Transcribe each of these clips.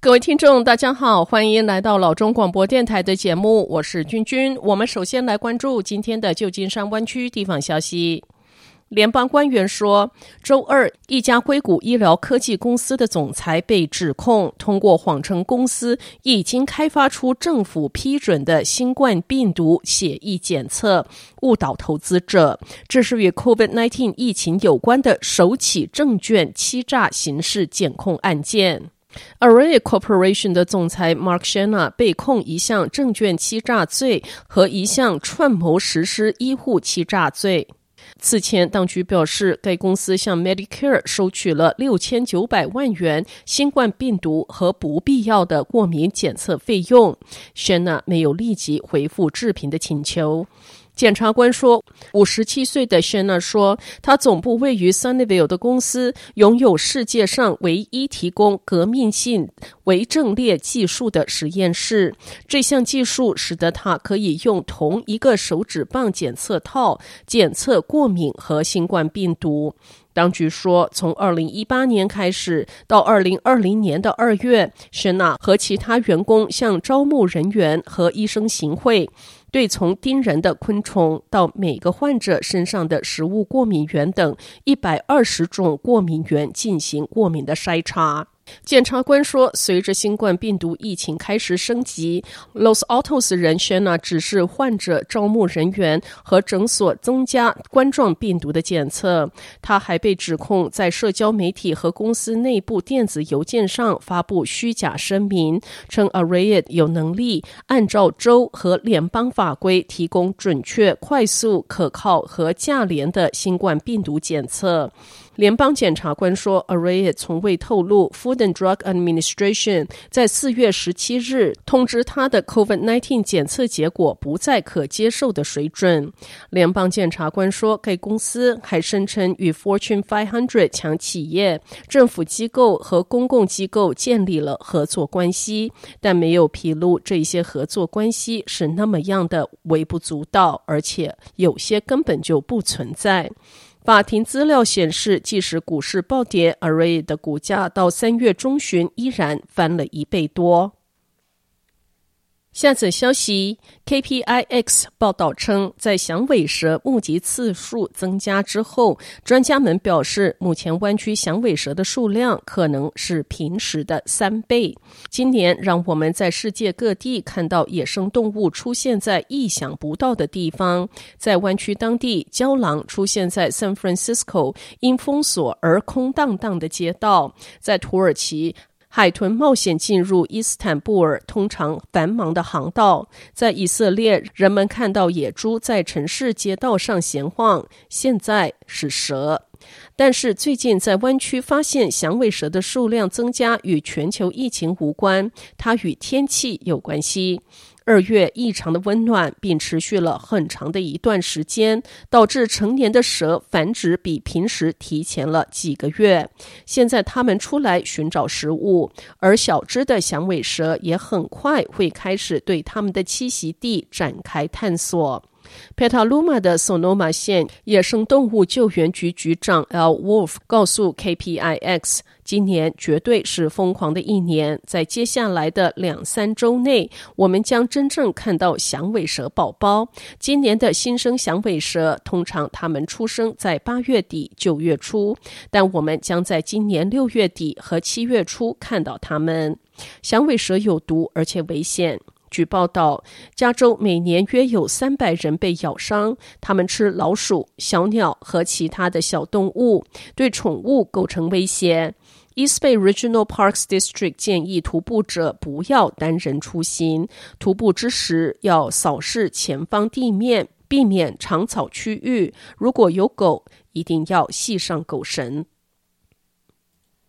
各位听众，大家好，欢迎来到老中广播电台的节目，我是君君。我们首先来关注今天的旧金山湾区地方消息。联邦官员说，周二，一家硅谷医疗科技公司的总裁被指控通过谎称公司已经开发出政府批准的新冠病毒血液检测，误导投资者。这是与 COVID-19 疫情有关的首起证券欺诈刑事检控案件。Array Corporation 的总裁 Mark Shana 被控一项证券欺诈罪和一项串谋实施医护欺诈罪。此前，当局表示，该公司向 Medicare 收取了六千九百万元新冠病毒和不必要的过敏检测费用。Shana 没有立即回复置评的请求。检察官说，五十七岁的谢娜说，他总部位于 Sunnyvale 的公司拥有世界上唯一提供革命性微阵列技术的实验室。这项技术使得他可以用同一个手指棒检测套检测过敏和新冠病毒。当局说，从二零一八年开始到二零二零年的二月谢娜和其他员工向招募人员和医生行贿。对从叮人的昆虫到每个患者身上的食物过敏原等一百二十种过敏原进行过敏的筛查。检察官说，随着新冠病毒疫情开始升级，Los Altos 人 Shanna 指示患者招募人员和诊所增加冠状病毒的检测。他还被指控在社交媒体和公司内部电子邮件上发布虚假声明，称 Arrayed 有能力按照州和联邦法规提供准确、快速、可靠和价廉的新冠病毒检测。联邦检察官说，Array 从未透露 Food and Drug Administration 在四月十七日通知他的 COVID-19 检测结果不在可接受的水准。联邦检察官说，该公司还声称与 Fortune 500强企业、政府机构和公共机构建立了合作关系，但没有披露这些合作关系是那么样的微不足道，而且有些根本就不存在。法庭资料显示，即使股市暴跌，Array 的股价到三月中旬依然翻了一倍多。下则消息，KPIX 报道称，在响尾蛇目击次数增加之后，专家们表示，目前湾区响尾蛇的数量可能是平时的三倍。今年让我们在世界各地看到野生动物出现在意想不到的地方。在湾区当地，郊狼出现在 San Francisco 因封锁而空荡荡的街道，在土耳其。海豚冒险进入伊斯坦布尔通常繁忙的航道，在以色列，人们看到野猪在城市街道上闲晃。现在是蛇，但是最近在湾区发现响尾蛇的数量增加与全球疫情无关，它与天气有关系。二月异常的温暖，并持续了很长的一段时间，导致成年的蛇繁殖比平时提前了几个月。现在它们出来寻找食物，而小只的响尾蛇也很快会开始对它们的栖息地展开探索。Petaluma 的 Sonoma 县野生动物救援局局长 L. Wolf 告诉 KPIX，今年绝对是疯狂的一年，在接下来的两三周内，我们将真正看到响尾蛇宝宝。今年的新生响尾蛇通常它们出生在八月底九月初，但我们将在今年六月底和七月初看到它们。响尾蛇有毒，而且危险。据报道，加州每年约有三百人被咬伤。他们吃老鼠、小鸟和其他的小动物，对宠物构成威胁。East Bay Regional Parks District 建议徒步者不要单人出行，徒步之时要扫视前方地面，避免长草区域。如果有狗，一定要系上狗绳。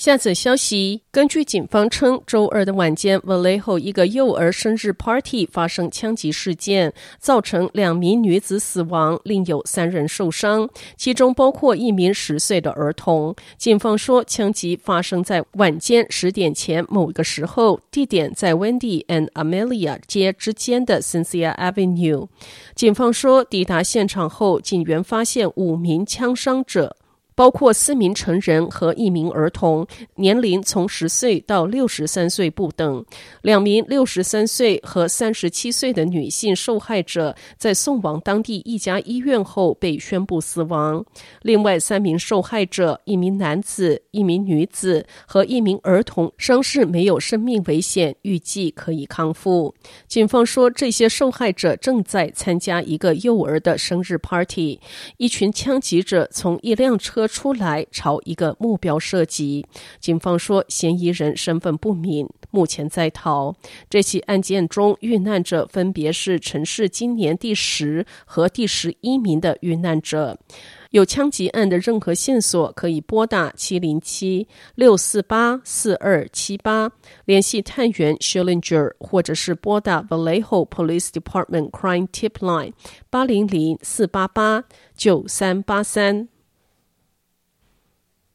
下则消息，根据警方称，周二的晚间，Vallejo 一个幼儿生日 party 发生枪击事件，造成两名女子死亡，另有三人受伤，其中包括一名十岁的儿童。警方说，枪击发生在晚间十点前某个时候，地点在 Wendy and Amelia 街之间的 Cynthia Avenue。警方说，抵达现场后，警员发现五名枪伤者。包括四名成人和一名儿童，年龄从十岁到六十三岁不等。两名六十三岁和三十七岁的女性受害者在送往当地一家医院后被宣布死亡。另外三名受害者，一名男子、一名女子和一名儿童，伤势没有生命危险，预计可以康复。警方说，这些受害者正在参加一个幼儿的生日 party。一群枪击者从一辆车出来朝一个目标射击，警方说嫌疑人身份不明，目前在逃。这起案件中遇难者分别是城市今年第十和第十一名的遇难者。有枪击案的任何线索可以拨打七零七六四八四二七八联系探员 Schillinger，或者是拨打 Vallejo Police Department Crime Tip Line 八零零四八八九三八三。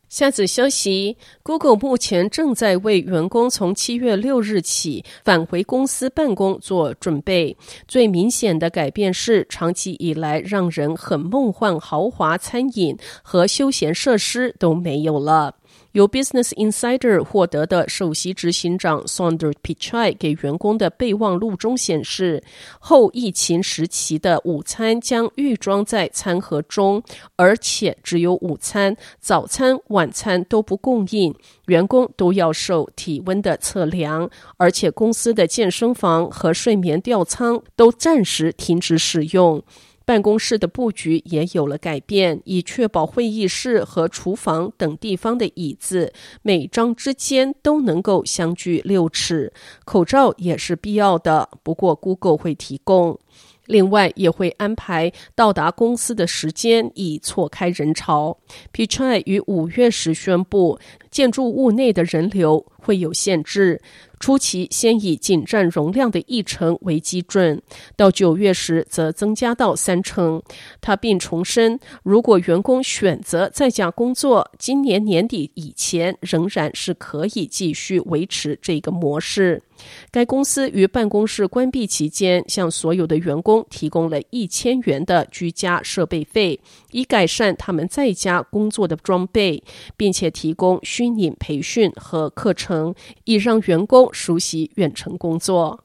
下则消息，Google 目前正在为员工从七月六日起返回公司办公做准备。最明显的改变是，长期以来让人很梦幻豪华餐饮和休闲设施都没有了。由 Business Insider 获得的首席执行长 Sundar Pichai 给员工的备忘录中显示，后疫情时期的午餐将预装在餐盒中，而且只有午餐、早餐、晚餐都不供应。员工都要受体温的测量，而且公司的健身房和睡眠吊舱都暂时停止使用。办公室的布局也有了改变，以确保会议室和厨房等地方的椅子每张之间都能够相距六尺。口罩也是必要的，不过 Google 会提供。另外，也会安排到达公司的时间，以错开人潮。Pichai 于五月时宣布，建筑物内的人流会有限制。初期先以仅占容量的一成为基准，到九月时则增加到三成。他并重申，如果员工选择在家工作，今年年底以前仍然是可以继续维持这个模式。该公司于办公室关闭期间，向所有的员工提供了一千元的居家设备费，以改善他们在家工作的装备，并且提供虚拟培训和课程，以让员工熟悉远程工作。